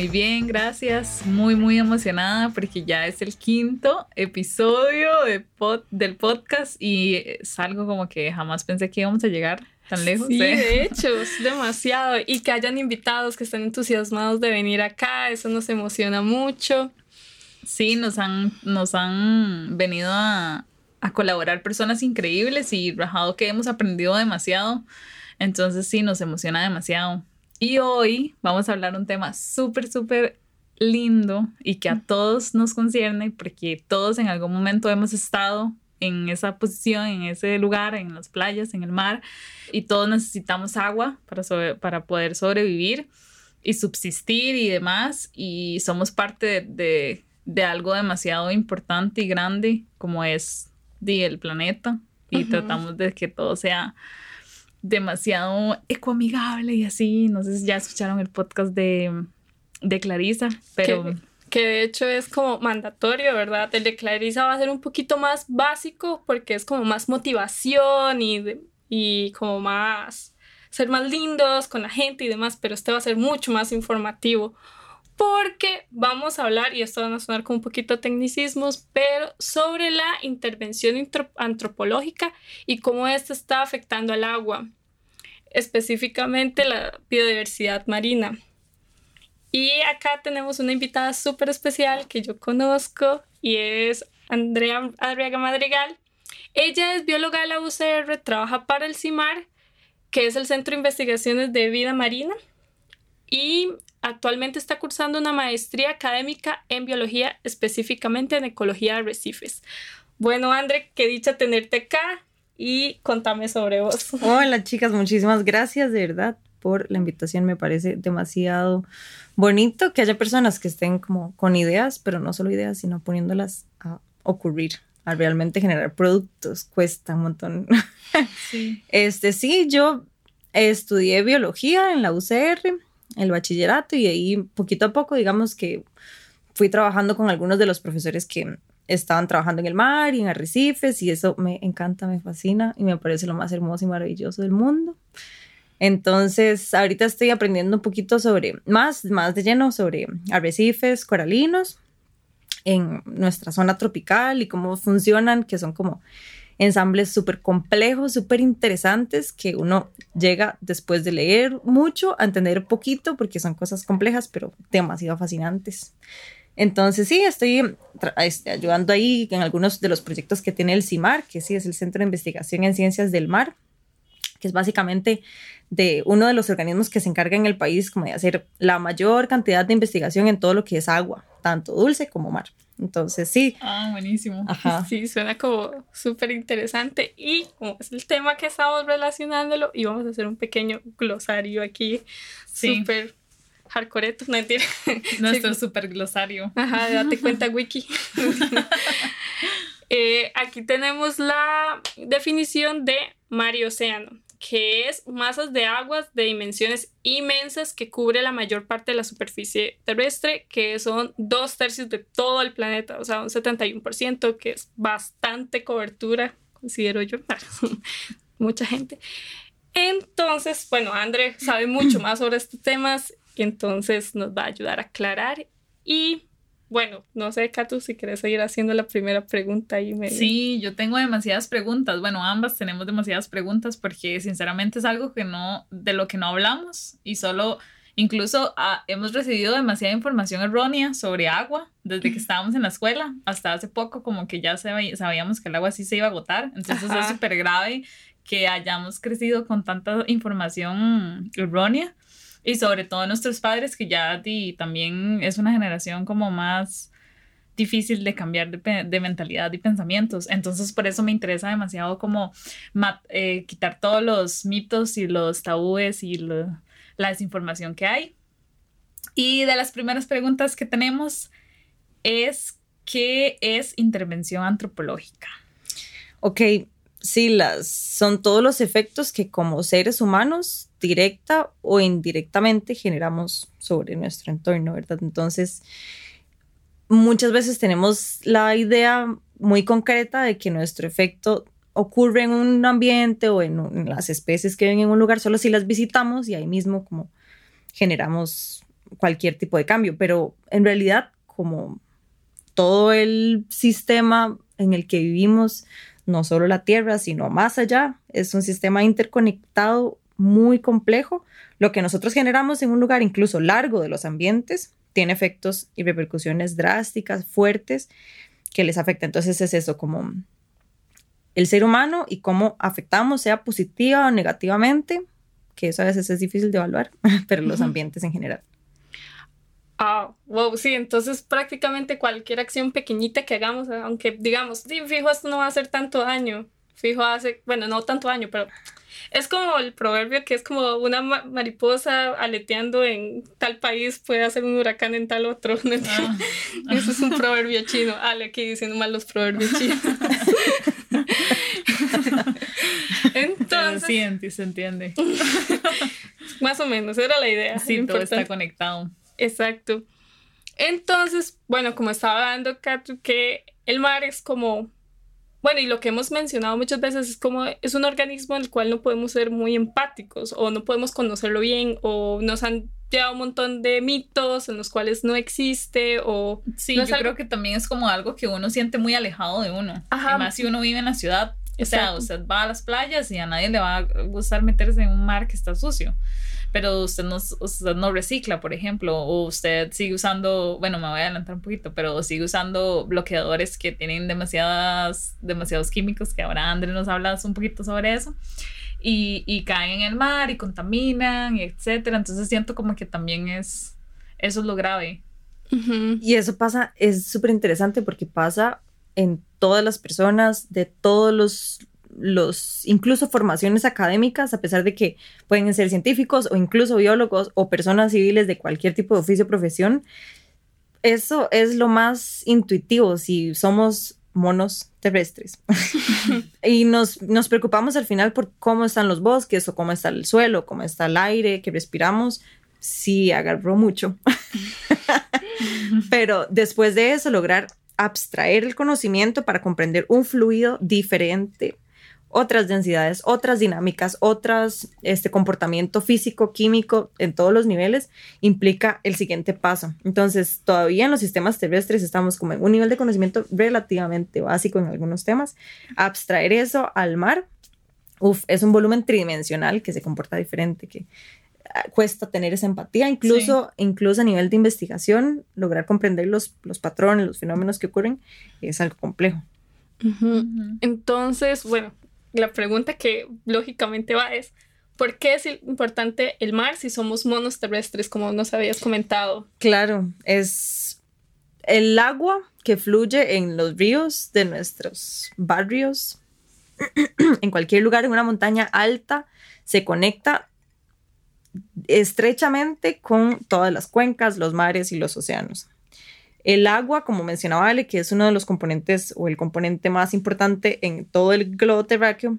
Muy bien, gracias. Muy, muy emocionada porque ya es el quinto episodio de del podcast y es algo como que jamás pensé que íbamos a llegar tan lejos. Sí, de hecho, es demasiado. Y que hayan invitados que estén entusiasmados de venir acá, eso nos emociona mucho. Sí, nos han, nos han venido a, a colaborar personas increíbles y rajado que hemos aprendido demasiado. Entonces sí, nos emociona demasiado. Y hoy vamos a hablar un tema súper, súper lindo y que a todos nos concierne porque todos en algún momento hemos estado en esa posición, en ese lugar, en las playas, en el mar y todos necesitamos agua para, para poder sobrevivir y subsistir y demás y somos parte de, de, algo demasiado importante y grande como es el planeta y tratamos de que todo sea demasiado ecoamigable y así. No sé si ya escucharon el podcast de, de Clarisa, pero... Que, de hecho es como mandatorio, ¿verdad? El de Clarisa va a ser un poquito más básico porque es como más motivación y, y como más ser más lindos con la gente y demás, pero este va a ser mucho más informativo porque vamos a hablar, y esto va a sonar como un poquito tecnicismos, pero sobre la intervención antropológica y cómo esto está afectando al agua, específicamente la biodiversidad marina. Y acá tenemos una invitada súper especial que yo conozco y es Andrea Adriaga Madrigal. Ella es bióloga de la UCR, trabaja para el CIMAR, que es el Centro de Investigaciones de Vida Marina, y Actualmente está cursando una maestría académica en biología, específicamente en ecología de arrecifes. Bueno, André, qué dicha tenerte acá y contame sobre vos. Hola, chicas, muchísimas gracias de verdad por la invitación. Me parece demasiado bonito que haya personas que estén como con ideas, pero no solo ideas, sino poniéndolas a ocurrir, a realmente generar productos. Cuesta un montón. Sí. Este, sí, yo estudié biología en la UCR el bachillerato y ahí poquito a poco, digamos que fui trabajando con algunos de los profesores que estaban trabajando en el mar y en arrecifes y eso me encanta, me fascina y me parece lo más hermoso y maravilloso del mundo. Entonces, ahorita estoy aprendiendo un poquito sobre, más, más de lleno sobre arrecifes coralinos en nuestra zona tropical y cómo funcionan, que son como ensambles súper complejos, súper interesantes, que uno llega después de leer mucho a entender poquito, porque son cosas complejas, pero demasiado fascinantes. Entonces, sí, estoy este, ayudando ahí en algunos de los proyectos que tiene el CIMAR, que sí es el Centro de Investigación en Ciencias del Mar, que es básicamente de uno de los organismos que se encarga en el país como de hacer la mayor cantidad de investigación en todo lo que es agua, tanto dulce como mar. Entonces, sí. Ah, buenísimo. Sí, suena como súper interesante. Y como es el tema que estamos relacionándolo, y vamos a hacer un pequeño glosario aquí. Súper hardcoreto, no entiendo. Nuestro súper glosario. Ajá, date cuenta, Wiki. Eh, aquí tenemos la definición de mar y océano que es masas de aguas de dimensiones inmensas que cubre la mayor parte de la superficie terrestre, que son dos tercios de todo el planeta, o sea, un 71%, que es bastante cobertura, considero yo, mucha gente. Entonces, bueno, André sabe mucho más sobre estos temas entonces nos va a ayudar a aclarar y bueno, no sé, Katu, si quieres seguir haciendo la primera pregunta y me... Sí, yo tengo demasiadas preguntas. Bueno, ambas tenemos demasiadas preguntas porque sinceramente es algo que no, de lo que no hablamos y solo, incluso ah, hemos recibido demasiada información errónea sobre agua desde que estábamos en la escuela. Hasta hace poco, como que ya sabíamos que el agua sí se iba a agotar. Entonces es súper grave que hayamos crecido con tanta información errónea y sobre todo nuestros padres, que ya también es una generación como más difícil de cambiar de, mentalidad y pensamientos. Entonces, por eso me interesa demasiado como eh, quitar todos los mitos y los tabúes y la desinformación que hay. Y de las primeras preguntas que tenemos es, ¿qué es intervención antropológica? Ok, sí, las, son todos los efectos que como seres humanos directa o indirectamente generamos sobre nuestro entorno, ¿verdad? Entonces, muchas veces tenemos la idea muy concreta de que nuestro efecto ocurre en un ambiente o en, las especies que viven en un lugar solo si las visitamos y ahí mismo como generamos cualquier tipo de cambio, pero en realidad como todo el sistema en el que vivimos, no solo la Tierra, sino más allá, es un sistema interconectado muy complejo. Lo que nosotros generamos en un lugar incluso largo de los ambientes tiene efectos y repercusiones drásticas, fuertes, que les afecta. Entonces es eso, como el ser humano y cómo afectamos, sea positiva o negativamente, que eso a veces es difícil de evaluar, pero los ambientes en general. Ah, wow, sí, entonces prácticamente cualquier acción pequeñita que hagamos, aunque digamos, sí, fijo, esto no va a hacer tanto daño, fijo, hace, bueno, no tanto daño, pero es como el proverbio que es como una mariposa aleteando en tal país puede hacer un huracán en tal otro. Ah. Eso es un proverbio chino. Ale aquí diciendo mal los proverbios chinos. Entonces. Sí, se entiende. Más o menos, era la idea. Sí, todo está conectado. Exacto. Entonces, bueno, como estaba dando Katru, que el mar es como, bueno, y lo que hemos mencionado muchas veces es como es un organismo en el cual no podemos ser muy empáticos o no podemos conocerlo bien o nos han llevado un montón de mitos en los cuales no existe o... Sí, yo creo que también es como algo que uno siente muy alejado de uno. Además, si uno vive en la ciudad, o sea, usted va a las playas y a nadie le va a gustar meterse en un mar que está sucio pero usted no, usted no recicla, por ejemplo, o usted sigue usando, bueno, me voy a adelantar un poquito, pero sigue usando bloqueadores que tienen demasiadas, demasiados químicos, que ahora André nos habla un poquito sobre eso, y, y caen en el mar y contaminan, etcétera. Entonces siento como que también es, eso es lo grave. Y eso pasa, es súper interesante porque pasa en todas las personas de todos los los, incluso formaciones académicas, a pesar de que pueden ser científicos o incluso biólogos o personas civiles de cualquier tipo de oficio o profesión, eso es lo más intuitivo si somos monos terrestres. y nos, nos preocupamos al final por cómo están los bosques o cómo está el suelo, cómo está el aire que respiramos. Sí, agarró mucho. Pero después de eso, lograr abstraer el conocimiento para comprender un fluido diferente otras densidades, otras dinámicas, otras este comportamiento físico, químico en todos los niveles implica el siguiente paso. Entonces, todavía en los sistemas terrestres estamos como en un nivel de conocimiento relativamente básico en algunos temas. Abstraer eso al mar, uf, es un volumen tridimensional que se comporta diferente, que ah, cuesta tener esa empatía, incluso, incluso a nivel de investigación, lograr comprender los, los patrones, los fenómenos que ocurren, es algo complejo. Entonces, bueno, la pregunta que lógicamente va es, ¿por qué es importante el mar si somos monos terrestres, como nos habías comentado? Claro, es el agua que fluye en los ríos de nuestros barrios, en cualquier lugar, en una montaña alta, se conecta estrechamente con todas las cuencas, los mares y los océanos. El agua, como mencionaba Ale, que es uno de los componentes o el componente más importante en todo el globo terráqueo,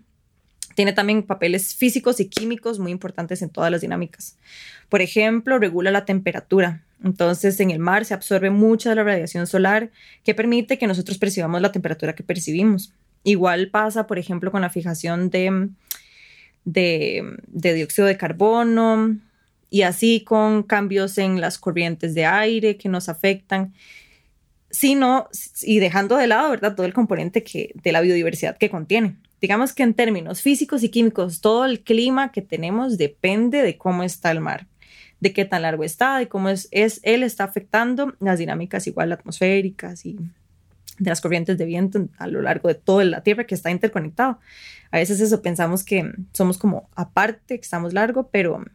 tiene también papeles físicos y químicos muy importantes en todas las dinámicas. Por ejemplo, regula la temperatura. Entonces, en el mar se absorbe mucha de la radiación solar que permite que nosotros percibamos la temperatura que percibimos. Igual pasa, por ejemplo, con la fijación de, de, de dióxido de carbono, y así con cambios en las corrientes de aire que nos afectan, sino y dejando de lado, ¿verdad? Todo el componente que, de la biodiversidad que contiene. Digamos que en términos físicos y químicos, todo el clima que tenemos depende de cómo está el mar, de qué tan largo está, de cómo es, es él está afectando las dinámicas igual atmosféricas y de las corrientes de viento a lo largo de toda la Tierra que está interconectado. A veces eso pensamos que somos como aparte, que estamos largo, pero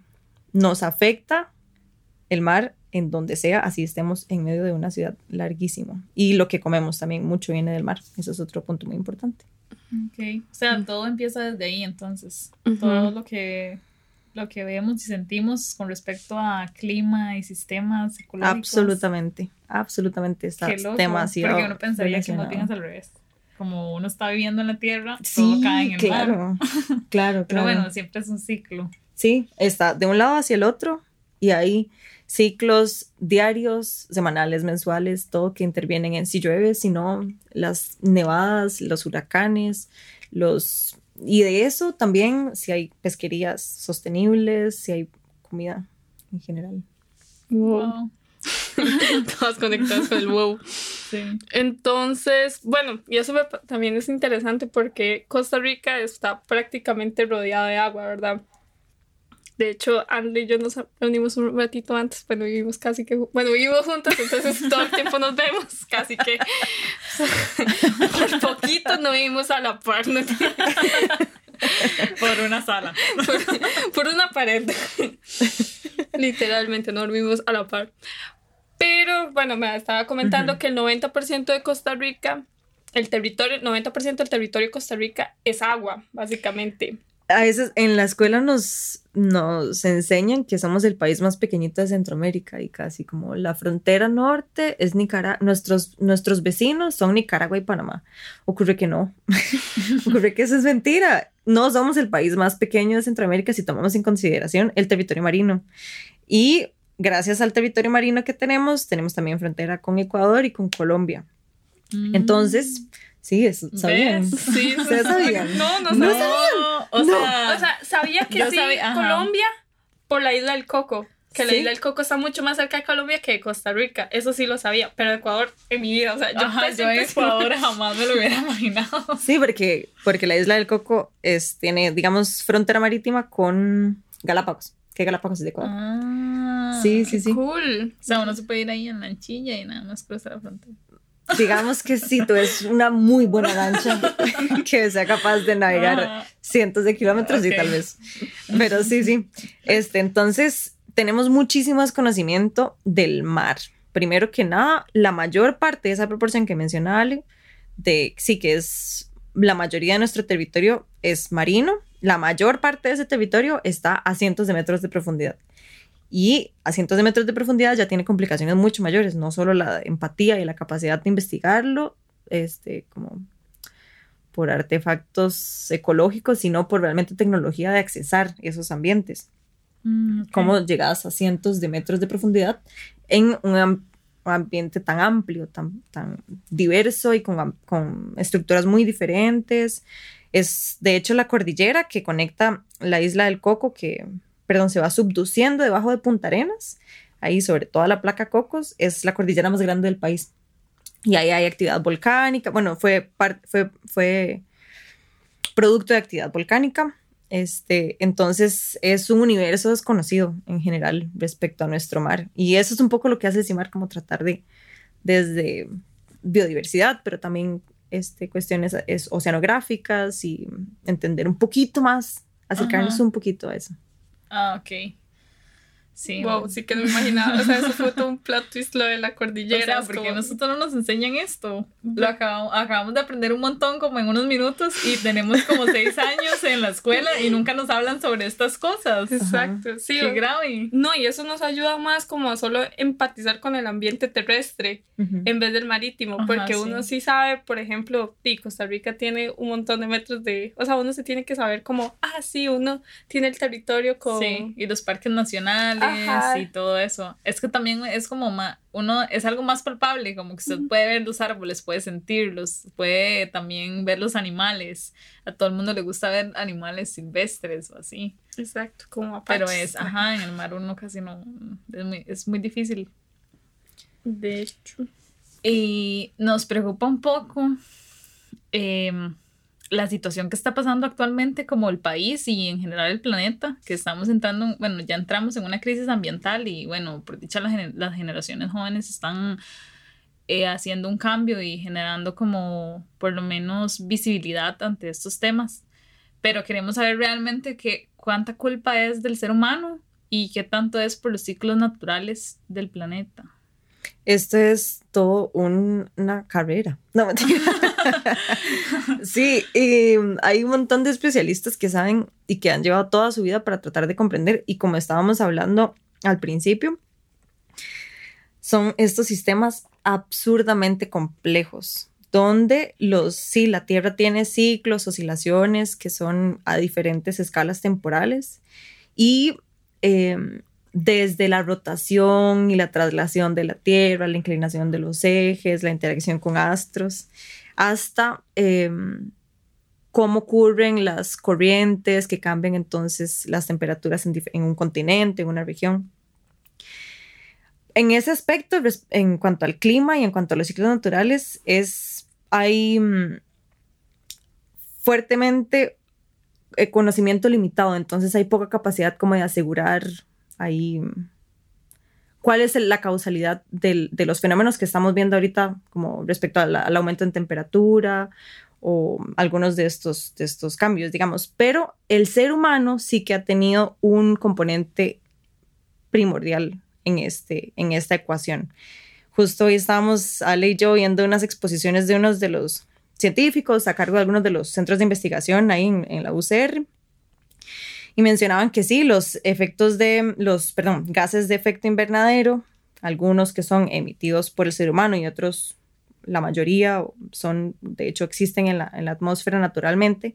nos afecta el mar en donde sea, así estemos en medio de una ciudad larguísima. Y lo que comemos también mucho viene del mar. Eso es otro punto muy importante. Ok, o sea, todo empieza desde ahí entonces. Todo lo que, lo que vemos y sentimos con respecto a clima y sistemas ecológicos. Absolutamente, absolutamente está demasiado. Porque uno pensaría que no tienes al revés. Como uno está viviendo en la tierra, todo cae en el claro, mar. Claro, claro. Pero bueno, siempre es un ciclo. Sí, está de un lado hacia el otro y hay ciclos diarios, semanales, mensuales, todo que intervienen en si llueve, si no, las nevadas, los huracanes, los... Y de eso también si hay pesquerías sostenibles, si hay comida en general. Wow. Todas conectadas con el wow. Sí. Entonces, bueno, y eso me también es interesante porque Costa Rica está prácticamente rodeada de agua, ¿verdad? De hecho, André y yo nos reunimos un ratito antes, bueno, vivimos casi que, bueno, vivimos juntas, entonces todo el tiempo nos vemos, casi que por poquito no vivimos a la par, ¿no? Por una sala. por, por una pared. Literalmente, no dormimos a la par. Pero bueno, me estaba comentando que el 90% de Costa Rica, el territorio, 90% del territorio de Costa Rica es agua, básicamente. A veces en la escuela nos, nos enseñan que somos el país más pequeñito de Centroamérica y casi como la frontera norte es Nicaragua, nuestros, nuestros vecinos son Nicaragua y Panamá. Ocurre que no, ocurre que eso es mentira. No somos el país más pequeño de Centroamérica si tomamos en consideración el territorio marino. Y gracias al territorio marino que tenemos, tenemos también frontera con Ecuador y con Colombia. Entonces, sí, eso sabían. ¿Ves? Sí, ¿Ustedes sabían? No, no, No, sabía. o sea, O sea, sabía que sí, sabía. Colombia por la isla del Coco. Que la isla del Coco está mucho más cerca de Colombia que de Costa Rica. Eso sí lo sabía. Pero Ecuador, en mi vida, o sea, yo, ajá, pensé yo en que- Ecuador jamás me lo hubiera imaginado. Sí, porque, porque la isla del Coco es, tiene, digamos, frontera marítima con Galápagos. Que Galápagos es de Ecuador. Ah, sí, sí, sí. Cool. O sea, uno se puede ir ahí en lanchilla y nada más cruzar la frontera. Digamos que sí, tú es una muy buena lancha que sea capaz de navegar Ajá. cientos de kilómetros y tal vez. Pero sí, sí. Este, entonces, tenemos muchísimo conocimiento del mar. Primero que nada, la mayor parte de esa proporción que mencionaba Ale, de sí que es la mayoría de nuestro territorio es marino, la mayor parte de ese territorio está a cientos de metros de profundidad. Y a cientos de metros de profundidad ya tiene complicaciones mucho mayores, no solo la empatía y la capacidad de investigarlo, este, como por artefactos ecológicos, sino por realmente tecnología de accesar esos ambientes. Mm, ok. Cómo llegas a cientos de metros de profundidad en un, am- un ambiente tan amplio, tan, tan diverso y con, con estructuras muy diferentes. Es de hecho la cordillera que conecta la isla del Coco, que, perdón, se va subduciendo debajo de Punta Arenas, ahí sobre toda la placa Cocos, es la cordillera más grande del país. Y ahí hay actividad volcánica. Bueno, fue, fue, fue producto de actividad volcánica. Este, entonces es un universo desconocido en general respecto a nuestro mar. Y eso es un poco lo que hace CIMAR, como tratar de, desde biodiversidad, pero también este, cuestiones es, oceanográficas y entender un poquito más, acercarnos Ajá. un poquito a eso. Ah, ok. Sí. Wow, sí que no me imaginaba. O sea, eso fue todo un plot twist lo de la O cordillera. sea, es porque como- nosotros no nos enseñan esto. Lo acabamos, acabamos de aprender un montón como en unos minutos y tenemos como seis años en la escuela y nunca nos hablan sobre estas cosas. Exacto, sí. Qué grave. No, y eso nos ayuda más como a solo empatizar con el ambiente terrestre en vez del marítimo, Ajá, porque sí. uno sí sabe, por ejemplo, sí, Costa Rica tiene un montón de metros de, o sea, uno se tiene que saber como, ah, sí, uno tiene el territorio con... Sí, y los parques nacionales Ajá. y todo eso. Es que también es como más, uno, es algo más palpable, como que usted puede ver los árboles, puede sentirlos, puede también ver los animales. A todo el mundo le gusta ver animales silvestres o así. Exacto, como Pero apaches. es, ajá, en el mar uno casi no, es muy, es muy difícil. De hecho. Y nos preocupa un poco em, la situación que está pasando actualmente como el país y en general el planeta, que estamos entrando, en- bueno, ya entramos en una crisis ambiental y bueno, por dicha la gener- las generaciones jóvenes están eh, haciendo un cambio y generando como por lo menos visibilidad ante estos temas. Pero queremos saber realmente que, cuánta culpa es del ser humano y qué tanto es por los ciclos naturales del planeta. Esto es todo un- una carrera. No, mentira. sí, y mm, hay un montón de especialistas que saben y que han llevado toda su vida para tratar de comprender. Y como estábamos hablando al principio, son estos sistemas absurdamente complejos, donde los, sí, la Tierra tiene ciclos, oscilaciones que son a diferentes escalas temporales y em, desde la rotación y la traslación de la Tierra, la inclinación de los ejes, la interacción con astros, hasta em, cómo ocurren las corrientes que cambian entonces las temperaturas en, un continente, en una región. en ese aspecto, en cuanto al clima y en cuanto a los ciclos naturales, es, hay mm, fuertemente eh, conocimiento limitado, entonces hay poca capacidad como de asegurar ahí mm, cuál es la causalidad de los fenómenos que estamos viendo ahorita, como respecto al aumento en temperatura o algunos de estos, de estos cambios, digamos. Pero el ser humano sí que ha tenido un componente primordial en, este, en esta ecuación. Justo hoy estábamos, Ale y yo, viendo unas exposiciones de unos de los científicos a cargo de algunos de los centros de investigación ahí en, la UCR. Y mencionaban que sí, los efectos de los, perdón, gases de efecto invernadero, algunos que son emitidos por el ser humano y otros, la mayoría son, de hecho, existen en la, en la atmósfera naturalmente,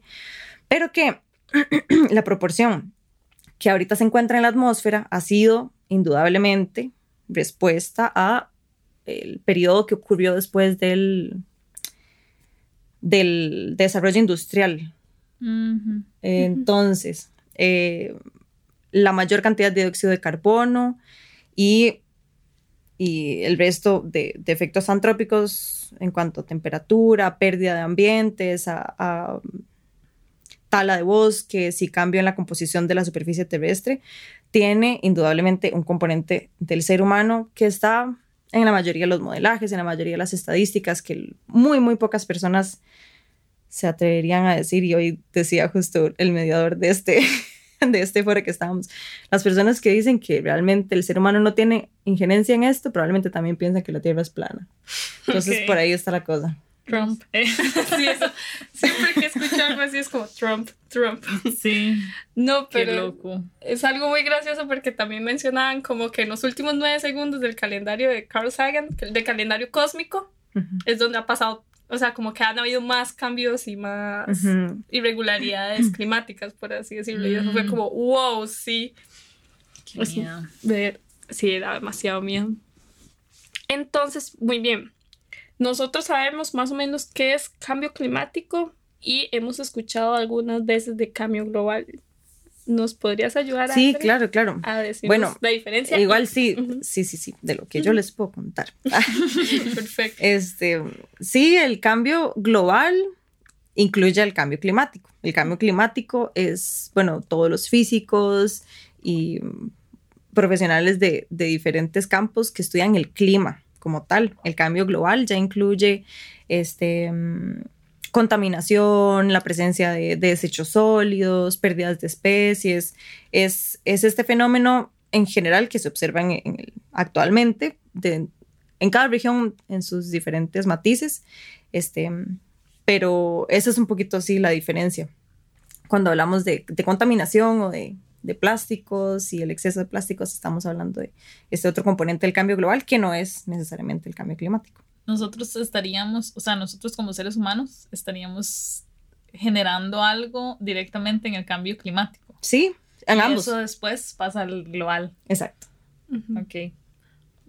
pero que la proporción que ahorita se encuentra en la atmósfera ha sido indudablemente respuesta a el periodo que ocurrió después del, del desarrollo industrial. Entonces, eh, la mayor cantidad de dióxido de carbono y, y el resto de, efectos antrópicos en cuanto a temperatura, pérdida de ambientes, tala de bosques y cambio en la composición de la superficie terrestre, tiene indudablemente un componente del ser humano que está en la mayoría de los modelajes, en la mayoría de las estadísticas, que muy, muy pocas personas se atreverían a decir, y hoy decía justo el mediador de este, de este foro que estábamos, las personas que dicen que realmente el ser humano no tiene injerencia en esto, probablemente también piensan que la Tierra es plana. Entonces, por ahí está la cosa. Trump. Eh, sí, eso. Siempre que escucho algo así es como Trump, Trump. Sí. No, pero es algo muy gracioso porque también mencionaban como que en los últimos nueve segundos del calendario de Carl Sagan, del calendario cósmico, es donde ha pasado, o sea, como que han habido más cambios y más irregularidades climáticas, por así decirlo. Y eso fue mm. como, wow, sí. Qué miedo. sí, da demasiado miedo. Entonces, muy bien nosotros sabemos más o menos qué es cambio climático y hemos escuchado algunas veces de cambio global. ¿Nos podrías ayudar a, sí, claro, claro. a bueno, la diferencia? Igual sí, sí, sí, sí, de lo que yo les puedo contar. Perfecto. Este, sí, el cambio global incluye el cambio climático. El cambio climático es, bueno, todos los físicos y profesionales de, de diferentes campos que estudian el clima como tal. El cambio global ya incluye este, mm, contaminación, la presencia de, desechos sólidos, pérdidas de especies. Es, es, este fenómeno en general que se observa en, actualmente en cada región en sus diferentes matices. Este, pero esa es un poquito así la diferencia. Cuando hablamos de contaminación o de de plásticos y el exceso de plásticos, estamos hablando de este otro componente del cambio global que no es necesariamente el cambio climático. Nosotros estaríamos, o sea, nosotros como seres humanos estaríamos generando algo directamente en el cambio climático. Sí, en y Eso después pasa al global. Exacto. Ok.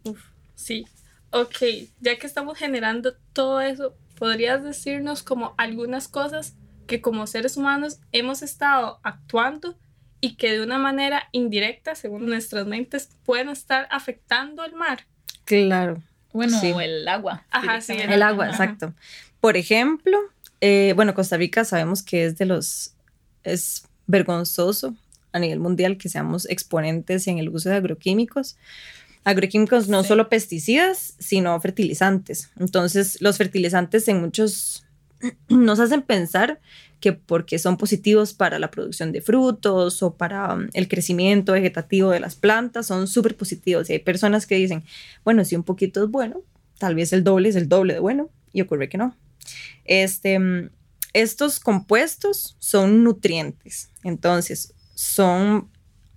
Uf, sí. Ok, ya que estamos generando todo eso, ¿podrías decirnos como algunas cosas que como seres humanos hemos estado actuando y que de una manera indirecta, según nuestras mentes, pueden estar afectando al mar. Claro. Bueno, o el agua. Ajá, sí. El, agua, exacto. Por ejemplo, eh, bueno, Costa Rica sabemos que es de los, es vergonzoso a nivel mundial que seamos exponentes en el uso de agroquímicos. Agroquímicos no solo pesticidas, sino fertilizantes. Entonces, los fertilizantes en muchos nos hacen pensar que porque son positivos para la producción de frutos o para um, el crecimiento vegetativo de las plantas, son súper positivos. Y hay personas que dicen, bueno, si un poquito es bueno, tal vez el doble es el doble de bueno, y ocurre que no. Este, um, estos compuestos son nutrientes, entonces son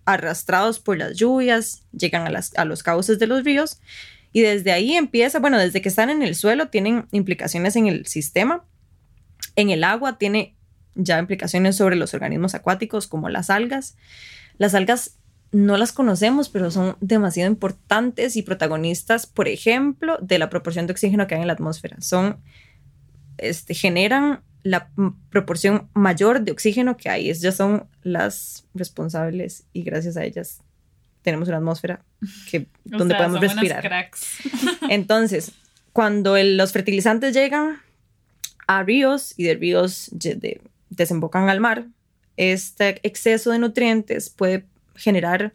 arrastrados por las lluvias, llegan a, las, a los cauces de los ríos y desde ahí empieza, bueno, desde que están en el suelo tienen implicaciones en el sistema, en el agua tiene ya implicaciones sobre los organismos acuáticos como las algas. Las algas no las conocemos, pero son demasiado importantes y protagonistas, por ejemplo, de la proporción de oxígeno que hay en la atmósfera. Son, este, generan la proporción mayor de oxígeno que hay. Ellas son las responsables y gracias a ellas tenemos una atmósfera que, donde sea, podemos respirar. cracks. Entonces, cuando el- los fertilizantes llegan a ríos y de ríos de- desembocan al mar, este exceso de nutrientes puede generar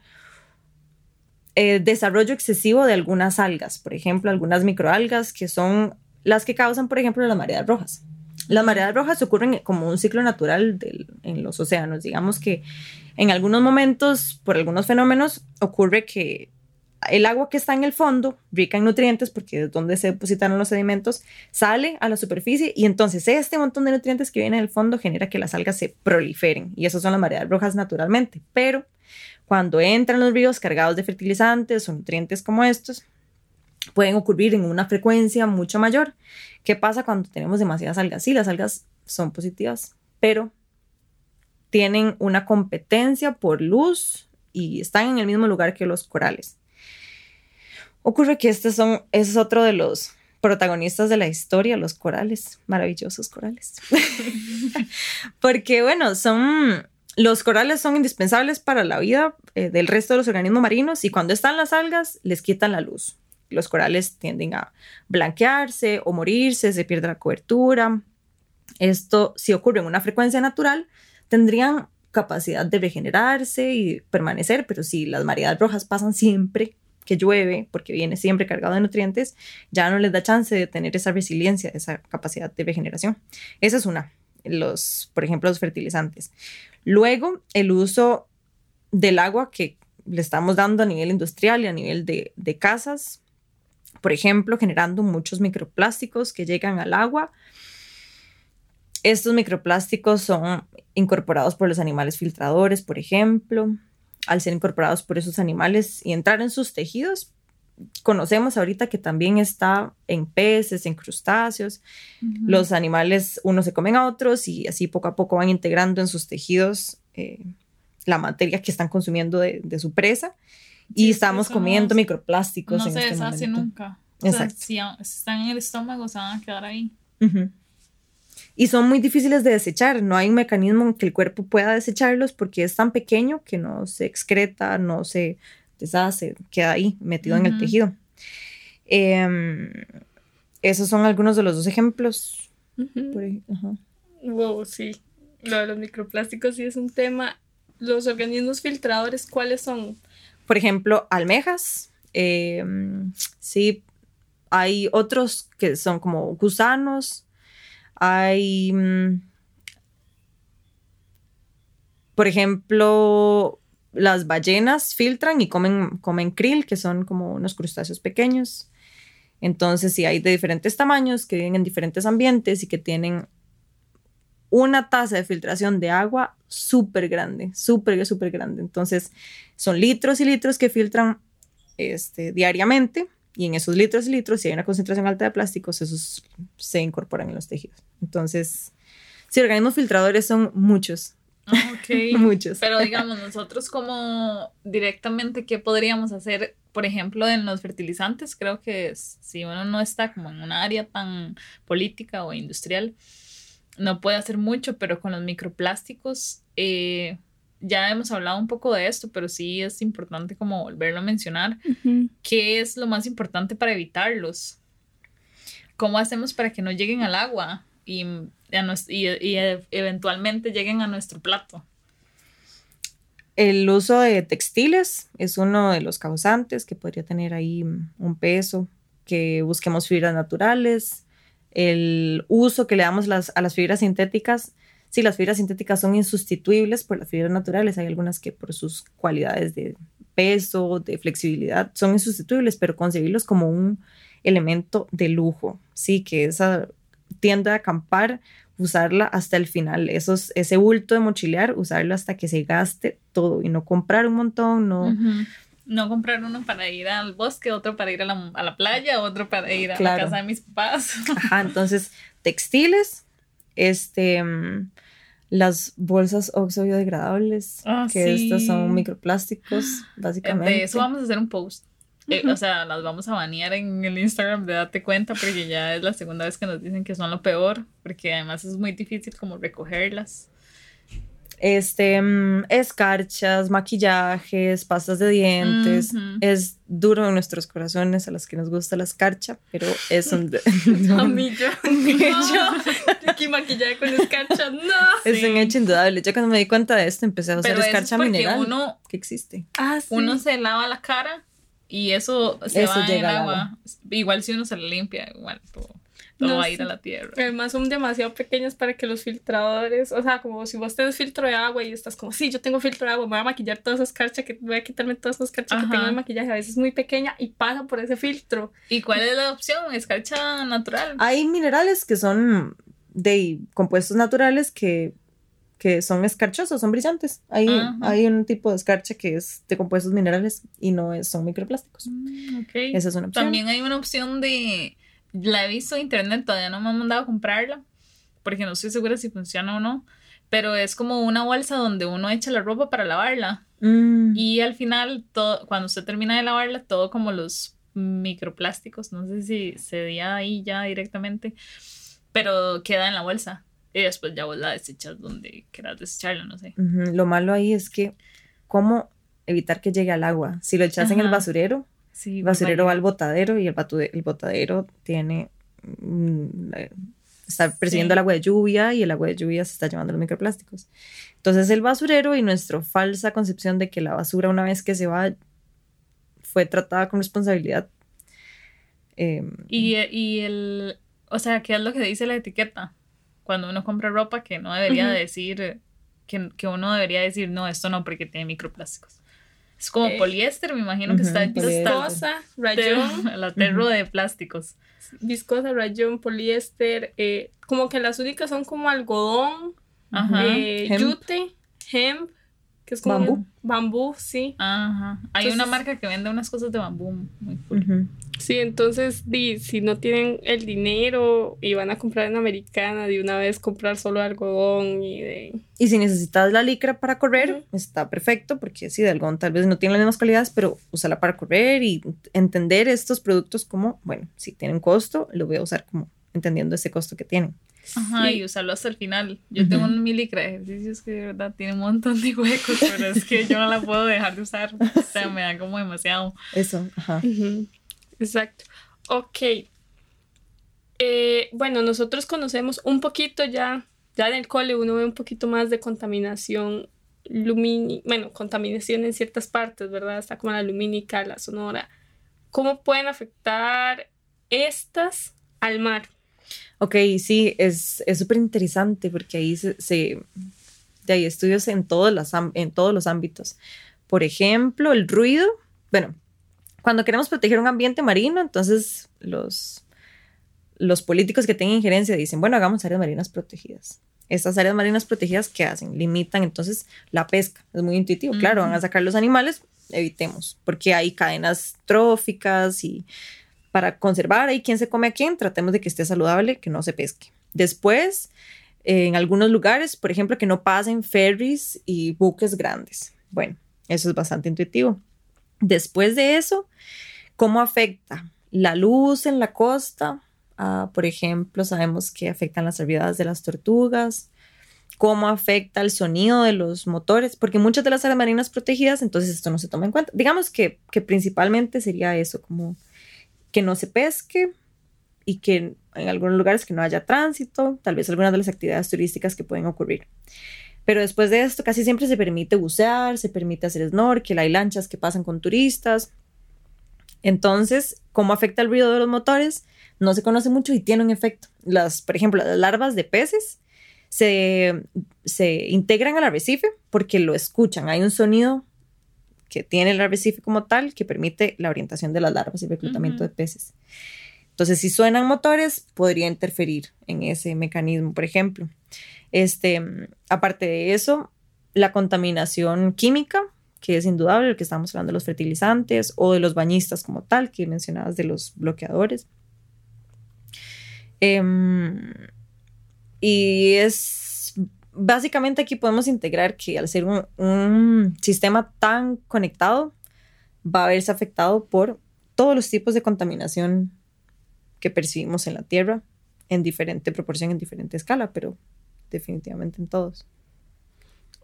eh, desarrollo excesivo de algunas algas, por ejemplo, algunas microalgas que son las que causan, por ejemplo, las mareas rojas. Las mareas rojas ocurren como un ciclo natural del- en los océanos. Digamos que en algunos momentos, por algunos fenómenos, ocurre que el agua que está en el fondo, rica en nutrientes, porque es donde se depositaron los sedimentos, sale a la superficie y entonces este montón de nutrientes que viene del fondo genera que las algas se proliferen y esas son las mareas rojas naturalmente. Pero cuando entran los ríos cargados de fertilizantes o nutrientes como estos, pueden ocurrir en una frecuencia mucho mayor. ¿Qué pasa cuando tenemos demasiadas algas? Sí, las algas son positivas, pero tienen una competencia por luz y están en el mismo lugar que los corales. Ocurre que estos son, es otro de los protagonistas de la historia, los corales, maravillosos corales. Porque bueno, son, los corales son indispensables para la vida eh, del resto de los organismos marinos y cuando están las algas les quitan la luz. Los corales tienden a blanquearse o morirse, se pierde la cobertura. Esto, si ocurre en una frecuencia natural, tendrían capacidad de regenerarse y permanecer, pero si las mareas rojas pasan siempre que llueve, porque viene siempre cargado de nutrientes, ya no les da chance de tener esa resiliencia, esa capacidad de regeneración. Esa es una, los, por ejemplo, los fertilizantes. Luego, el uso del agua que le estamos dando a nivel industrial y a nivel de, de casas, por ejemplo, generando muchos microplásticos que llegan al agua. Estos microplásticos son incorporados por los animales filtradores, por ejemplo. Al ser incorporados por esos animales y entrar en sus tejidos, conocemos ahorita que también está en peces, en crustáceos. Los animales, unos se comen a otros y así poco a poco van integrando en sus tejidos eh, la materia que están consumiendo de, de su presa. Y Sí, estamos comiendo no- microplásticos. no en se este deshace momento. nunca. O sea, Exacto. si, están en el estómago, se van a quedar ahí. Ujú. Y son muy difíciles de desechar. No hay un mecanismo en que el cuerpo pueda desecharlos porque es tan pequeño que no se excreta, no se deshace, queda ahí metido en el tejido. Em, esos son algunos de los dos ejemplos. Ujú. por ahí. Ajá. Wow, sí. Lo de los microplásticos sí es un tema. Los organismos filtradores, ¿cuáles son? Por ejemplo, almejas. em, sí, hay otros que son como gusanos. Hay, mm, por ejemplo, las ballenas filtran y comen, comen krill, que son como unos crustáceos pequeños. Entonces, sí, hay de diferentes tamaños que viven en diferentes ambientes y que tienen una tasa de filtración de agua súper grande, súper, súper grande. Entonces, son litros y litros que filtran este, diariamente y en esos litros y litros, si hay una concentración alta de plásticos, esos se incorporan en los tejidos. Entonces, si organismos filtradores son muchos, Ah, ok. muchos. Pero digamos, nosotros como directamente, ¿qué podríamos hacer? Por ejemplo, en los fertilizantes, creo que si uno no está como en una área tan política o industrial, no puede hacer mucho, pero con los microplásticos, eh, ya hemos hablado un poco de esto, pero sí es importante como volverlo a mencionar. ¿Qué es lo más importante para evitarlos? ¿Cómo hacemos para que no lleguen al agua y, a nos- y- y eventualmente lleguen a nuestro plato? El uso de textiles es uno de los causantes que podría tener ahí un peso, que busquemos fibras naturales, el uso que le damos las- a las fibras sintéticas. Sí, las fibras sintéticas son insustituibles por las fibras naturales. Hay algunas que por sus cualidades de peso, de flexibilidad, son insustituibles, pero concebirlos como un elemento de lujo, sí, que esa tienda de acampar usarla hasta el final, esos, ese bulto de mochilear, usarlo hasta que se gaste todo y no comprar un montón, no. No comprar uno para ir al bosque, otro para ir a la, a la playa, otro para ir a Claro. la casa de mis papás. Ajá, entonces textiles, este, mm, las bolsas oxo-biodegradables, Ah, que estas son microplásticos, básicamente. De eso vamos a hacer un post. Eh, o sea, las vamos a banear en el Instagram de Date Cuenta porque ya es la segunda vez que nos dicen que son lo peor, porque además es muy difícil como recogerlas. Este, mm, escarchas, maquillajes, pastas de dientes. Es duro en nuestros corazones a los que nos gusta la escarcha, pero es un... A mí yo. No. Maquillaje con escarcha. No. Es Sí. un hecho indudable. Yo cuando me di cuenta de esto empecé a usar Pero es escarcha porque mineral. uno, que existe. Ah, sí. uno se lava la cara y eso se Eso va llega agua. agua. Igual si uno se la limpia, igual todo, todo No va a ir a la tierra. Además son demasiado pequeños para que los filtradores, o sea, como si vos tenés filtro de agua y estás como, sí, yo tengo filtro de agua, me voy a maquillar toda esa escarcha, que voy a quitarme todas esas escarchas que Ajá. tengo de maquillaje, a veces es muy pequeña y pasa por ese filtro. ¿Y cuál es la opción? Escarcha natural. Hay minerales que son de compuestos naturales que, que son escarchosos, son brillantes. Hay, Ajá. hay un tipo de escarcha que es de compuestos minerales y no es, son microplásticos. Mm, ok. Esa es una opción. También hay una opción de. La he visto en internet, todavía no me han mandado a comprarla, porque no estoy segura si funciona o no. Pero es como una bolsa donde uno echa la ropa para lavarla. Mm, Y al final, todo, cuando usted termina de lavarla, todo como los microplásticos, no sé si se veía ahí ya directamente, pero queda en la bolsa. Y después ya vos la desechas donde quieras desecharla, no sé. Lo malo ahí es que, ¿cómo evitar que llegue al agua? Si lo echas en el basurero, Sí, el basurero va al botadero y el, el botadero tiene. mm, eh, está percibiendo Sí. el agua de lluvia y el agua de lluvia se está llevando los microplásticos. Entonces, el basurero y nuestra falsa concepción de que la basura, una vez que se va, fue tratada con responsabilidad. eh, Y, y el, o sea, ¿qué es lo que dice la etiqueta? Cuando uno compra ropa que no debería Ujú. decir, que, que uno debería decir, no, esto no, porque tiene microplásticos. Es como Eh, poliéster, me imagino que está está- Viscosa, rayón, el aterro de plásticos. viscosa, rayón, poliéster, eh, como que las únicas son como algodón, Ajá. eh, Hemp. yute, hemp, que es como Bambú. bambú, sí. Ajá. Hay una Entonces- marca que vende unas cosas de bambú muy cool. Sí, entonces di, si no tienen el dinero y van a comprar en Americana, de una vez comprar solo algodón y de... Y si necesitas la licra para correr, está perfecto, porque sí, de algodón tal vez no tiene las mismas cualidades, pero úsala para correr y entender estos productos como, bueno, si tienen costo, lo voy a usar como entendiendo ese costo que tienen. Ajá, Sí. y usarlo hasta el final. Yo Ujú. tengo un milicra de ejercicios que de verdad tiene un montón de huecos, pero es que yo no la puedo dejar de usar. O sea, me da como demasiado. Eso, ajá. Exacto. Ok. Eh, bueno, nosotros conocemos un poquito ya, ya en el cole uno ve un poquito más de contaminación lumínica, bueno, contaminación en ciertas partes, ¿verdad? Está como la lumínica, la sonora. ¿Cómo pueden afectar estas al mar? Ok, sí, es es súper interesante porque ahí se, se- de ahí estudios en todos, las, en todos los ámbitos. Por ejemplo, el ruido. Bueno, cuando queremos proteger un ambiente marino, entonces los, los políticos que tengan injerencia dicen, bueno, hagamos áreas marinas protegidas. Estas áreas marinas protegidas, ¿qué hacen? Limitan entonces la pesca. Es muy intuitivo. Claro, van a sacar los animales, evitemos, porque hay cadenas tróficas y para conservar ahí quién se come a quién, tratemos de que esté saludable, que no se pesque. Después, en algunos lugares, por ejemplo, que no pasen ferries y buques grandes. Bueno, eso es bastante intuitivo. Después de eso, ¿cómo afecta la luz en la costa? Ah, por ejemplo, sabemos que afectan las hervidadas de las tortugas. ¿Cómo afecta el sonido de los motores? Porque muchas de las áreas marinas protegidas, entonces esto no se toma en cuenta. Digamos que, que principalmente sería eso, como que no se pesque y que en algunos lugares que no haya tránsito, tal vez algunas de las actividades turísticas que pueden ocurrir. Pero después de esto casi siempre se permite bucear, se permite hacer snorkel, hay lanchas que pasan con turistas. Entonces, ¿cómo afecta el ruido de los motores? No se conoce mucho y tiene un efecto. Las, por ejemplo, las larvas de peces se, se integran al arrecife porque lo escuchan. Hay un sonido que tiene el arrecife como tal que permite la orientación de las larvas y el reclutamiento de peces. Entonces, si suenan motores, podría interferir en ese mecanismo, por ejemplo. Este, aparte de eso, la contaminación química, que es indudable, el que estamos hablando de los fertilizantes o de los bañistas como tal, que mencionabas de los bloqueadores. Em, y es básicamente aquí podemos integrar que al ser un, un sistema tan conectado, va a verse afectado por todos los tipos de contaminación que percibimos en la Tierra en diferente proporción, en diferente escala, pero definitivamente en todos.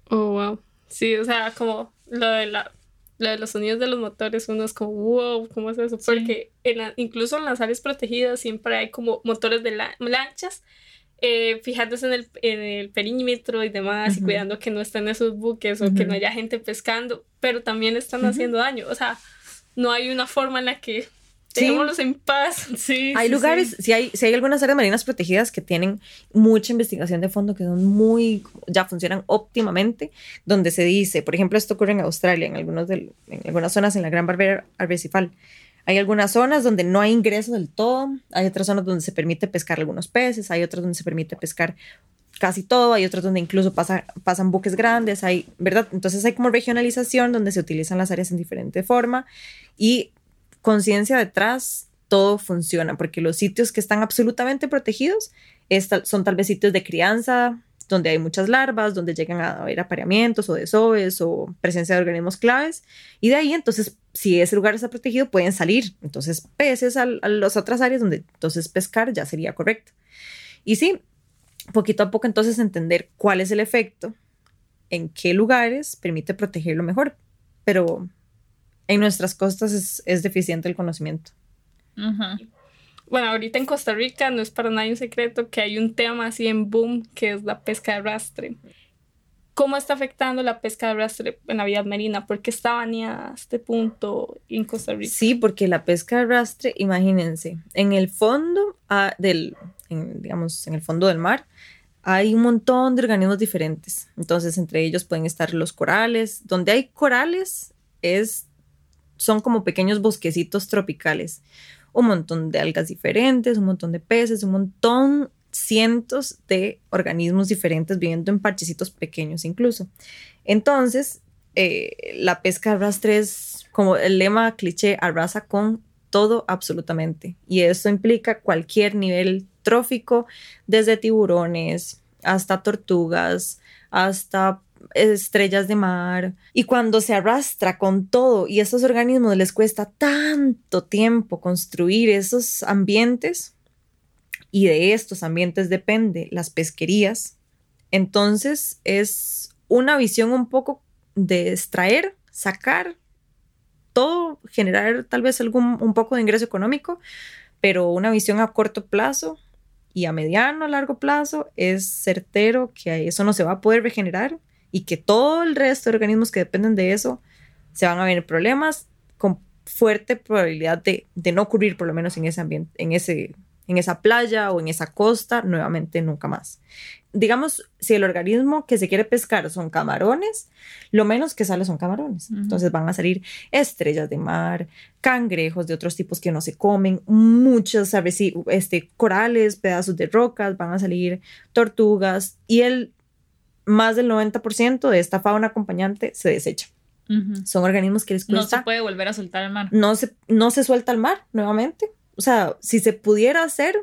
Oh, wow. Sí, o sea, como lo de la lo de los sonidos de los motores, uno es como, wow, ¿cómo es eso? Porque en incluso en las áreas protegidas siempre hay como motores de lanchas, eh, fijándose en el, en el, perímetro y demás, y cuidando que no estén esos buques o que no haya gente pescando, pero también están haciendo daño. O sea, no hay una forma en la que Dejémoslos en paz. Sí. Hay lugares, sí. hay, si hay algunas áreas marinas protegidas que tienen mucha investigación de fondo, que son muy, ya funcionan óptimamente, donde se dice, por ejemplo, esto ocurre en Australia, en, algunos en algunas zonas en la Gran Barrera Arrecifal. Hay algunas zonas donde no hay ingreso del todo, hay otras zonas donde se permite pescar algunos peces, hay otras donde se permite pescar casi todo, hay otras donde incluso pasa, pasan buques grandes, hay, ¿verdad? Entonces hay como regionalización donde se utilizan las áreas en diferente forma y conciencia detrás, todo funciona, porque los sitios que están absolutamente protegidos son tal vez sitios de crianza, donde hay muchas larvas, donde llegan a haber apareamientos o desoves o presencia de organismos claves. Y de ahí, entonces, si ese lugar está protegido, pueden salir. Entonces, peces a, a las otras áreas donde entonces pescar ya sería correcto. Y sí, poquito a poco entonces entender cuál es el efecto, en qué lugares permite protegerlo mejor. Pero en nuestras costas es, es deficiente el conocimiento. Bueno, ahorita en Costa Rica no es para nadie un secreto que hay un tema así en boom que es la pesca de arrastre. ¿Cómo está afectando la pesca de arrastre en la vida marina? ¿Por qué está baneada este punto en Costa Rica? Sí, porque la pesca de arrastre, imagínense, en el fondo ah, del, digamos, en el fondo del mar, hay un montón de organismos diferentes. Entonces, entre ellos pueden estar los corales. Donde hay corales es son como pequeños bosquecitos tropicales. Un montón de algas diferentes, un montón de peces, un montón, cientos de organismos diferentes viviendo en parchecitos pequeños incluso. Entonces, eh, la pesca arrastre es como el lema cliché, arrasa con todo absolutamente. Y eso implica cualquier nivel trófico, desde tiburones hasta tortugas, hasta estrellas de mar. Y cuando se arrastra con todo y a esos organismos les cuesta tanto tiempo construir esos ambientes, y de estos ambientes depende las pesquerías, entonces es una visión un poco de extraer, sacar todo, generar tal vez algún un poco de ingreso económico, pero una visión a corto plazo y a mediano, a largo plazo es certero que eso no se va a poder regenerar y que todo el resto de organismos que dependen de eso se van a ver problemas con fuerte probabilidad de, de, no ocurrir por lo menos en ese ambiente, en, ese, en esa playa o en esa costa nuevamente nunca más. Digamos, si el organismo que se quiere pescar son camarones, lo menos que sale son camarones. Entonces van a salir estrellas de mar, cangrejos de otros tipos que no se comen, muchos este, corales, pedazos de rocas, van a salir tortugas y el más del 90% de esta fauna acompañante se desecha. Son organismos que les cuesta. No se puede volver a soltar al mar. No se, no se suelta al mar nuevamente. O sea, si se pudiera hacer,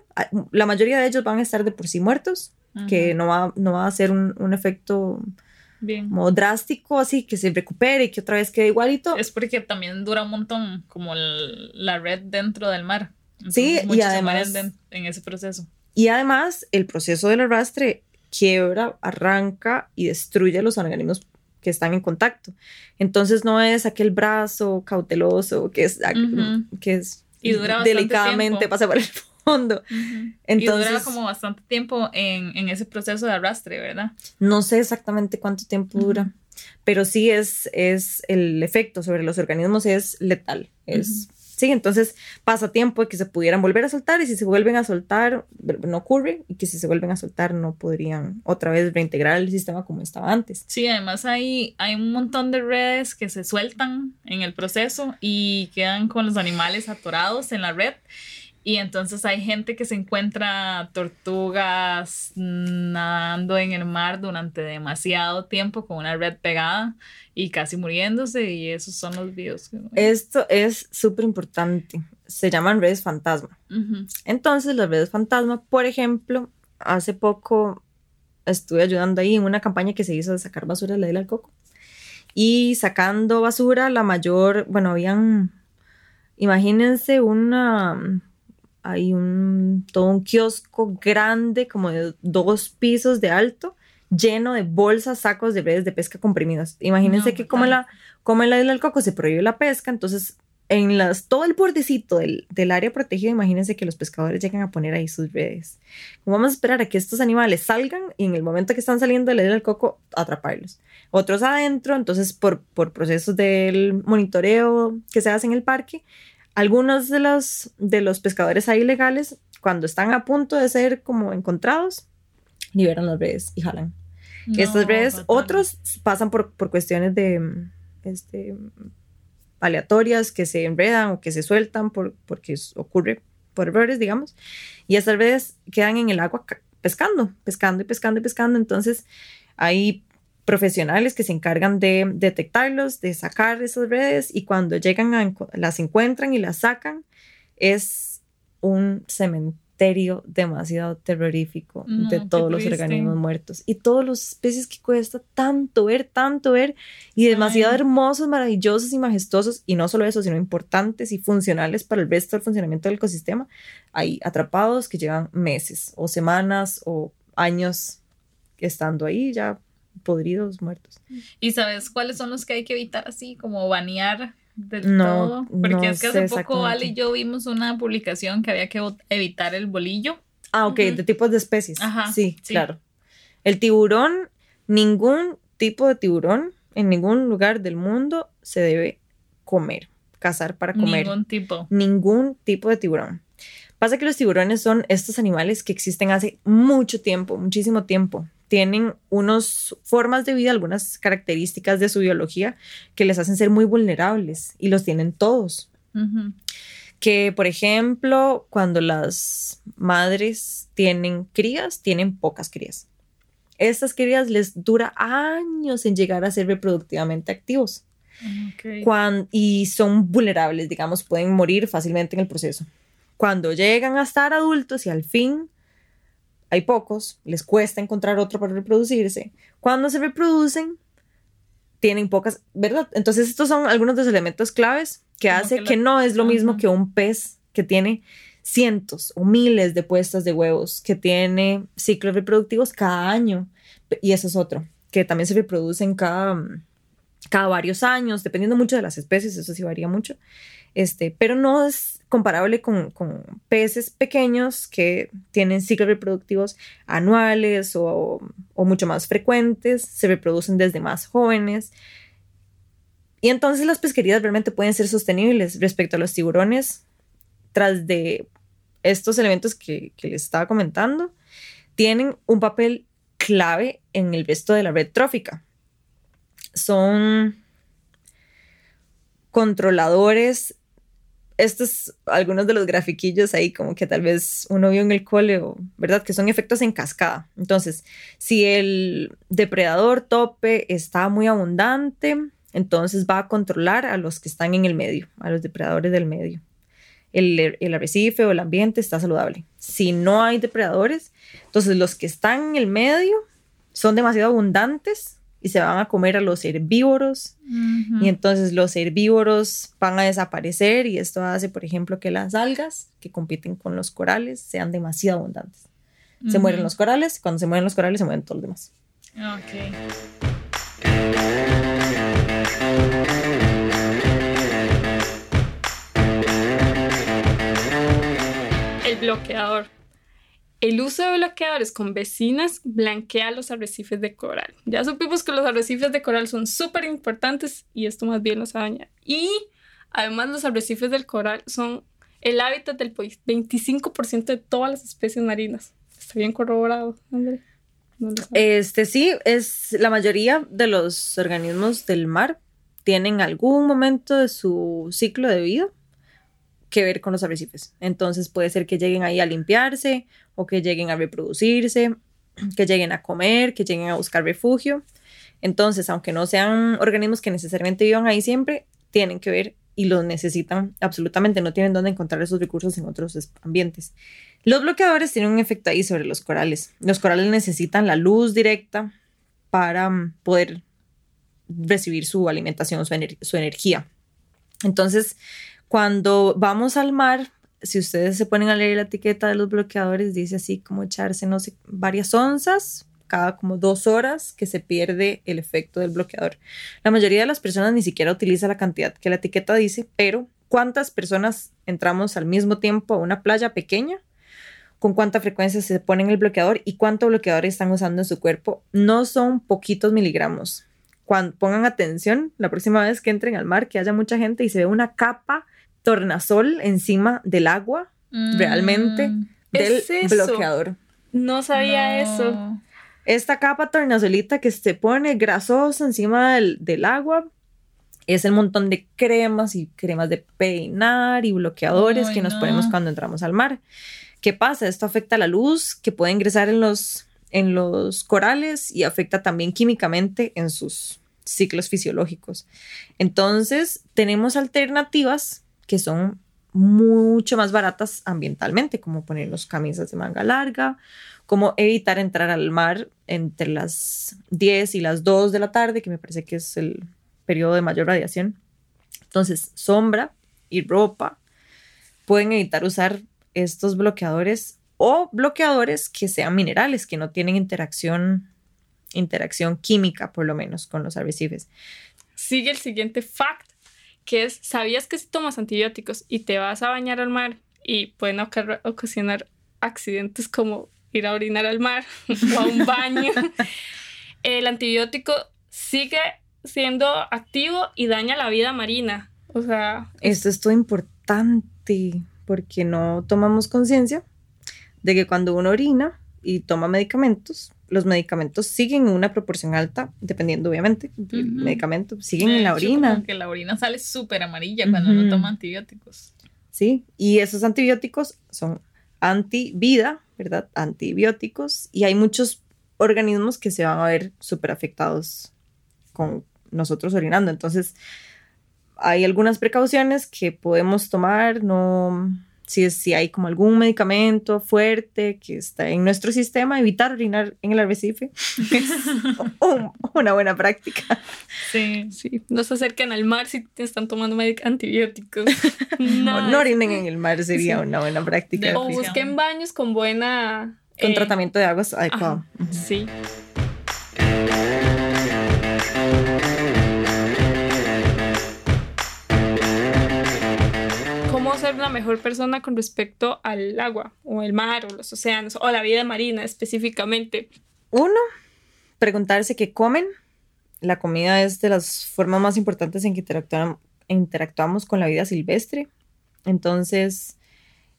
la mayoría de ellos van a estar de por sí muertos, que no va, no va a ser un, un efecto Bien. como drástico, así que se recupere y que otra vez quede igualito. Es porque también dura un montón como la red dentro del mar. sí, y además. En ese proceso. Y además, el proceso del arrastre quiebra, arranca y destruye los organismos que están en contacto. Entonces no es aquel brazo cauteloso que es, que es delicadamente pasa por el fondo. Entonces, y dura como bastante tiempo en, en, ese proceso de arrastre, ¿verdad? No sé exactamente cuánto tiempo dura, pero sí es, es el efecto sobre los organismos es letal, es Sí, entonces pasa tiempo de que se pudieran volver a soltar y si se vuelven a soltar no ocurre y que si se vuelven a soltar no podrían otra vez reintegrar el sistema como estaba antes. Sí, además hay, hay un montón de redes que se sueltan en el proceso y quedan con los animales atorados en la red y entonces hay gente que se encuentra tortugas nadando en el mar durante demasiado tiempo con una red pegada y casi muriéndose y esos son los videos. Esto es súper importante. Se llaman redes fantasma. Entonces las redes fantasma, por ejemplo, hace poco estuve ayudando ahí en una campaña que se hizo de sacar basura de la isla del Coco. Y sacando basura, la mayor, bueno, habían, imagínense una hay un, todo un kiosco grande, como de dos pisos de alto, lleno de bolsas, sacos de redes de pesca comprimidas. Imagínense No, que como en, la, como en la isla del Coco se prohíbe la pesca, entonces en las, todo el bordecito del, del área protegida, imagínense que los pescadores llegan a poner ahí sus redes. Vamos a esperar a que estos animales salgan y en el momento que están saliendo de la isla del Coco, atraparlos. Otros adentro, entonces por, por procesos del monitoreo que se hace en el parque, algunos de los, de los pescadores ahí ilegales, cuando están a punto de ser como encontrados, liberan las redes y jalan. Estas No, redes, fatal. otros pasan por, por cuestiones de este, aleatorias que se enredan o que se sueltan por, porque ocurre por errores, digamos. Y estas redes quedan en el agua ca- pescando, pescando y pescando y pescando. Entonces hay profesionales que se encargan de detectarlos, de sacar esas redes y cuando llegan a las encuentran y las sacan, es un cementerio demasiado terrorífico No, de todos los organismos muertos y todos los especies que cuesta tanto ver, tanto ver y demasiado Ay. hermosos, maravillosos y majestuosos y no solo eso, sino importantes y funcionales para el resto del funcionamiento del ecosistema, hay atrapados que llevan meses o semanas o años estando ahí ya podridos, muertos. ¿Y sabes cuáles son los que hay que evitar así, como banear del No, todo? Porque no es que hace poco Ale y yo vimos una publicación que había que evitar el bolillo. Ah, ok, de tipos de especies. Ajá, sí, sí. claro. El tiburón, ningún tipo de tiburón en ningún lugar del mundo se debe comer, cazar para comer. Ningún tipo. Ningún tipo de tiburón. Pasa que los tiburones son estos animales que existen hace mucho tiempo, muchísimo tiempo. Tienen unas formas de vida, algunas características de su biología que les hacen ser muy vulnerables y los tienen todos que, por ejemplo, cuando las madres tienen crías, tienen pocas crías. Estas crías les dura años en llegar a ser reproductivamente activos y son vulnerables, digamos, pueden morir fácilmente en el proceso. Cuando llegan a estar adultos y al fin hay pocos, les cuesta encontrar otro para reproducirse. Cuando se reproducen, tienen pocas, ¿verdad? Entonces estos son algunos de los elementos claves que Como hace que no es lo mismo que un pez que tiene cientos o miles de puestas de huevos, que tiene ciclos reproductivos cada año. Y eso es otro, que también se reproducen cada, cada varios años, dependiendo mucho de las especies, eso sí varía mucho. Este, pero no es comparable con, peces pequeños que tienen ciclos reproductivos anuales o, o mucho más frecuentes, se reproducen desde más jóvenes. Y entonces las pesquerías realmente pueden ser sostenibles respecto a los tiburones, tras de estos elementos que, que les estaba comentando, tienen un papel clave en el resto de la red trófica. Son controladores. Estos, algunos de los grafiquillos ahí, como que tal vez uno vio en el cole, ¿verdad? Que son efectos en cascada. Entonces, si el depredador tope está muy abundante, entonces va a controlar a los que están en el medio, a los depredadores del medio. El, el arrecife o el ambiente está saludable. Si no hay depredadores, entonces los que están en el medio son demasiado abundantes y se van a comer a los herbívoros y entonces los herbívoros van a desaparecer y esto hace, por ejemplo, que las algas que compiten con los corales sean demasiado abundantes. Se mueren los corales, cuando se mueren los corales se mueren todos los demás. Ok. El bloqueador. El uso de bloqueadores con vecinas blanquea los arrecifes de coral. Ya supimos que los arrecifes de coral son súper importantes y esto más bien los daña. Y además los arrecifes del coral son el hábitat del po- 25% de todas las especies marinas. Está bien corroborado, André. Este sí, es la mayoría de los organismos del mar tienen algún momento de su ciclo de vida que ver con los arrecifes. Entonces puede ser que lleguen ahí a limpiarse o que lleguen a reproducirse, que lleguen a comer, que lleguen a buscar refugio. Entonces, aunque no sean organismos que necesariamente vivan ahí siempre, tienen que ver y los necesitan absolutamente, no tienen dónde encontrar esos recursos en otros es- ambientes. Los bloqueadores tienen un efecto ahí sobre los corales. Los corales necesitan la luz directa para mm, poder recibir su alimentación, su energía. Entonces, cuando vamos al mar, si ustedes se ponen a leer la etiqueta de los bloqueadores, dice así como echarse, no sé, varias onzas cada como dos horas que se pierde el efecto del bloqueador. La mayoría de las personas ni siquiera utiliza la cantidad que la etiqueta dice, pero ¿cuántas personas entramos al mismo tiempo a una playa pequeña? ¿Con cuánta frecuencia se ponen el bloqueador y cuánto bloqueador están usando en su cuerpo? No son poquitos miligramos. Cuando pongan atención, la próxima vez que entren al mar, que haya mucha gente y se ve una capa tornasol encima del agua, realmente, Mm, del ¿Es eso? bloqueador. No sabía no. eso. Esta capa tornasolita que se pone grasosa encima del, del agua es el montón de cremas y cremas de peinar y bloqueadores Ay, que nos no. ponemos cuando entramos al mar. ¿Qué pasa? Esto afecta la luz que puede ingresar en los, en los corales y afecta también químicamente en sus ciclos fisiológicos. Entonces, tenemos alternativas que son mucho más baratas ambientalmente, como ponernos camisas de manga larga, como evitar entrar al mar entre las 10 y las 2 de la tarde, que me parece que es el periodo de mayor radiación. Entonces, sombra y ropa pueden evitar usar estos bloqueadores o bloqueadores que sean minerales, que no tienen interacción, interacción química, por lo menos, con los arrecifes. Sigue el siguiente fact, que es, ¿sabías que si tomas antibióticos y te vas a bañar al mar y pueden oca- ocasionar accidentes como ir a orinar al mar o a un baño? el antibiótico sigue siendo activo y daña la vida marina. O sea, Esto es todo importante porque no tomamos conciencia de que cuando uno orina y toma medicamentos, los medicamentos siguen en una proporción alta, dependiendo obviamente del medicamento, siguen De en la orina. como que la orina sale súper amarilla cuando Ujú. uno toma antibióticos. Sí, y esos antibióticos son antivida, ¿verdad? Antibióticos, y hay muchos organismos que se van a ver súper afectados con nosotros orinando. Entonces, hay algunas precauciones que podemos tomar, no, si, es- si hay como algún medicamento fuerte que está en nuestro sistema, evitar orinar en el arrecife es un- una buena práctica. Sí. sí, no se acerquen al mar si te están tomando medic- antibióticos. No de orinen en el mar sería Sí. una buena práctica. De- O busquen baños con buena... con eh, tratamiento de aguas adecuado. ajá, Sí. Ser mejor persona con respecto al agua o el mar o los océanos o la vida marina específicamente? Uno, preguntarse qué comen. La comida es de las formas más importantes en que interactuam- interactuamos con la vida silvestre. Entonces,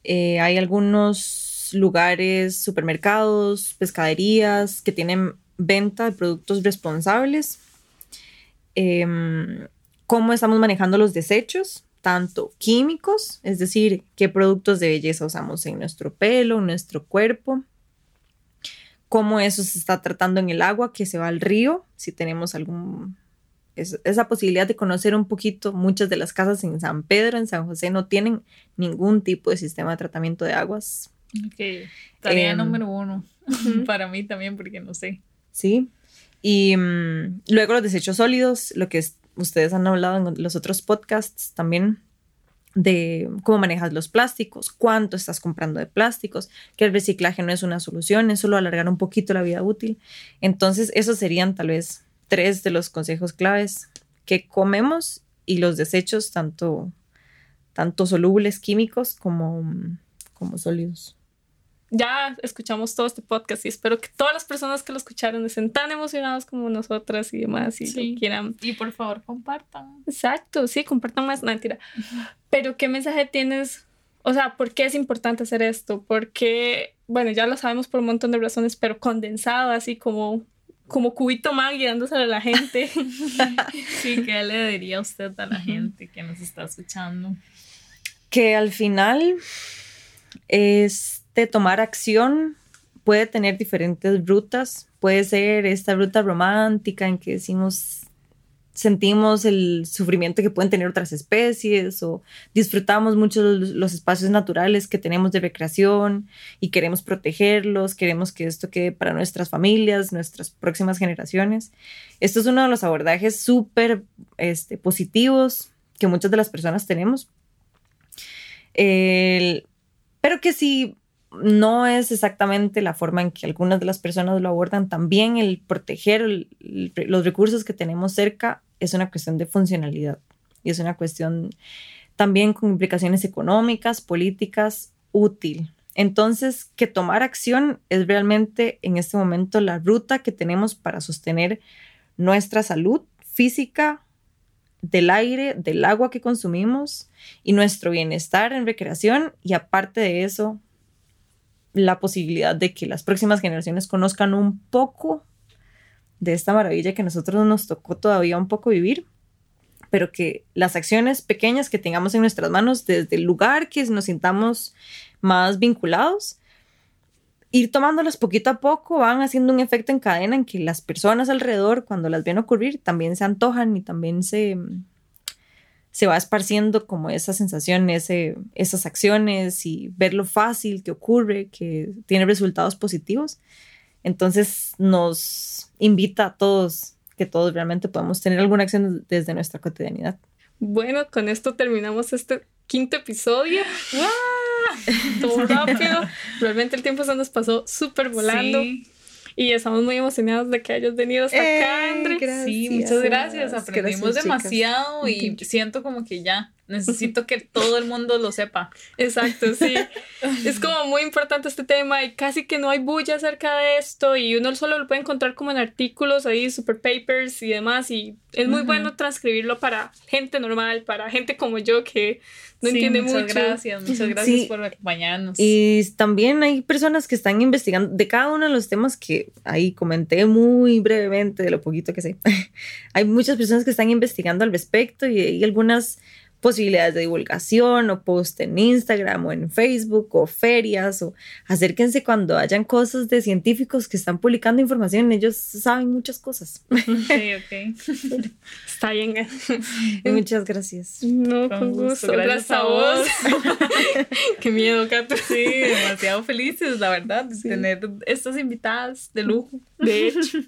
eh, hay algunos lugares, supermercados, pescaderías que tienen venta de productos responsables. Em, cómo estamos manejando los desechos, tanto químicos, es decir, qué productos de belleza usamos en nuestro pelo, en nuestro cuerpo, cómo eso se está tratando en el agua que se va al río, si tenemos algún es- esa posibilidad de conocer un poquito, muchas de las casas en San Pedro, en San José, no tienen ningún tipo de sistema de tratamiento de aguas, Ok. Tarea Em, número uno. Para mí también, porque no sé. ¿sí? Y mm, luego los desechos sólidos, lo que es- ustedes han hablado en los otros podcasts también de cómo manejas los plásticos, cuánto estás comprando de plásticos, que el reciclaje no es una solución, es solo alargar un poquito la vida útil. Entonces, esos serían tal vez tres de los consejos claves que comemos y los desechos, tanto, tanto solubles químicos como, como sólidos. Ya escuchamos todo este podcast y espero que todas las personas que lo escucharon estén tan emocionados como nosotras y demás y Sí. lo quieran Y por favor, compartan. Exacto, sí, compartan más, no, mentira. Pero ¿qué mensaje tienes? O sea, ¿por qué es importante hacer esto? Porque, bueno, ya lo sabemos por un montón de razones, pero condensado, así como, como cubito más guiándose a la gente. Sí, ¿qué le diría usted a la gente que nos está escuchando? que al final este tomar acción puede tener diferentes rutas. Puede ser esta ruta romántica en que decimos sentimos el sufrimiento que pueden tener otras especies o disfrutamos mucho los, los espacios naturales que tenemos de recreación y queremos protegerlos, queremos que esto quede para nuestras familias, nuestras próximas generaciones. Esto es uno de los abordajes súper este, positivos que muchas de las personas tenemos. El- pero que si no es exactamente la forma en que algunas de las personas lo abordan. También el proteger los recursos que tenemos cerca es una cuestión de funcionalidad y es una cuestión también con implicaciones económicas, políticas, útil. Entonces, que tomar acción es realmente en este momento la ruta que tenemos para sostener nuestra salud física, del aire, del agua que consumimos y nuestro bienestar en recreación y aparte de eso, la posibilidad de que las próximas generaciones conozcan un poco de esta maravilla que nosotros nos tocó todavía un poco vivir, pero que las acciones pequeñas que tengamos en nuestras manos desde el lugar que nos sintamos más vinculados, ir tomándolas poquito a poco van haciendo un efecto en cadena en que las personas alrededor, cuando las ven ocurrir, también se antojan y también se, se va esparciendo como esa sensación, ese, esas acciones y ver lo fácil que ocurre, que tiene resultados positivos. Entonces nos invita a todos que todos realmente podemos tener alguna acción desde nuestra cotidianidad. Bueno, con esto terminamos este quinto episodio. Todo rápido. Realmente el tiempo se nos pasó súper volando. Y estamos muy emocionados de que hayas venido hasta acá, André. Sí, muchas gracias. Aprendimos demasiado y siento como que ya necesito que todo el mundo lo sepa. Exacto, sí. es como muy importante este tema y casi que no hay bulla acerca de esto y uno solo lo puede encontrar como en artículos ahí, super papers y demás y es muy bueno transcribirlo para gente normal, para gente como yo que no entiende muchas mucho. Gracias, muchas gracias por acompañarnos. Y también hay personas que están investigando de cada uno de los temas que ahí comenté muy brevemente de lo poquito que sé. hay muchas personas que están investigando al respecto y hay algunas posibilidades de divulgación o post en Instagram o en Facebook o ferias o acérquense cuando hayan cosas de científicos que están publicando información, ellos saben muchas cosas. Sí, ok. Está bien. Muchas gracias. No, con, gusto. Gracias, a vos. Qué miedo, Cato. Sí, demasiado felices, la verdad, de tener estas invitadas de lujo. De hecho.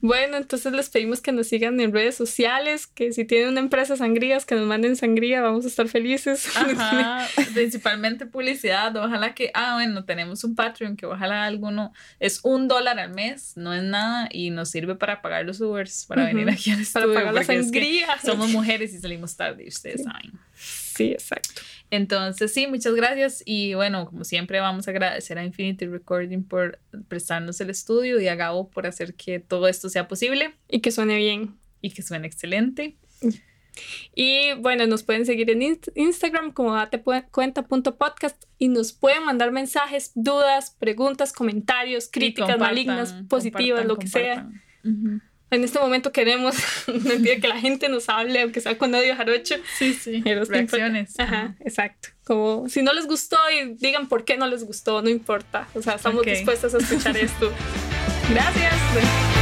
Bueno, entonces les pedimos que nos sigan en redes sociales, que si tienen una empresa sangrías, que nos manden sangría, vamos a estar felices. Ajá, principalmente publicidad, ojalá que, ah, bueno, tenemos un Patreon que ojalá alguno, es un dólar al mes, no es nada y nos sirve para pagar los Ubers, para venir aquí al estudio. Para pagar la sangría. somos mujeres y salimos tarde, ustedes saben. Sí, exacto. Entonces, sí, muchas gracias. Y bueno, como siempre, vamos a agradecer a Infinity Recording por prestarnos el estudio y a Gabo por hacer que todo esto sea posible. Y que suene bien. Y que suene excelente. Y bueno, nos pueden seguir en Instagram como datecuenta.podcast y nos pueden mandar mensajes, dudas, preguntas, comentarios, críticas malignas, positivas, lo que sea. En este momento queremos que la gente nos hable, aunque sea con odio jarocho. Sí, sí. Reacciones. Ajá, exacto. Como si no les gustó y digan por qué no les gustó, no importa. O sea, estamos dispuestos a escuchar esto. Gracias.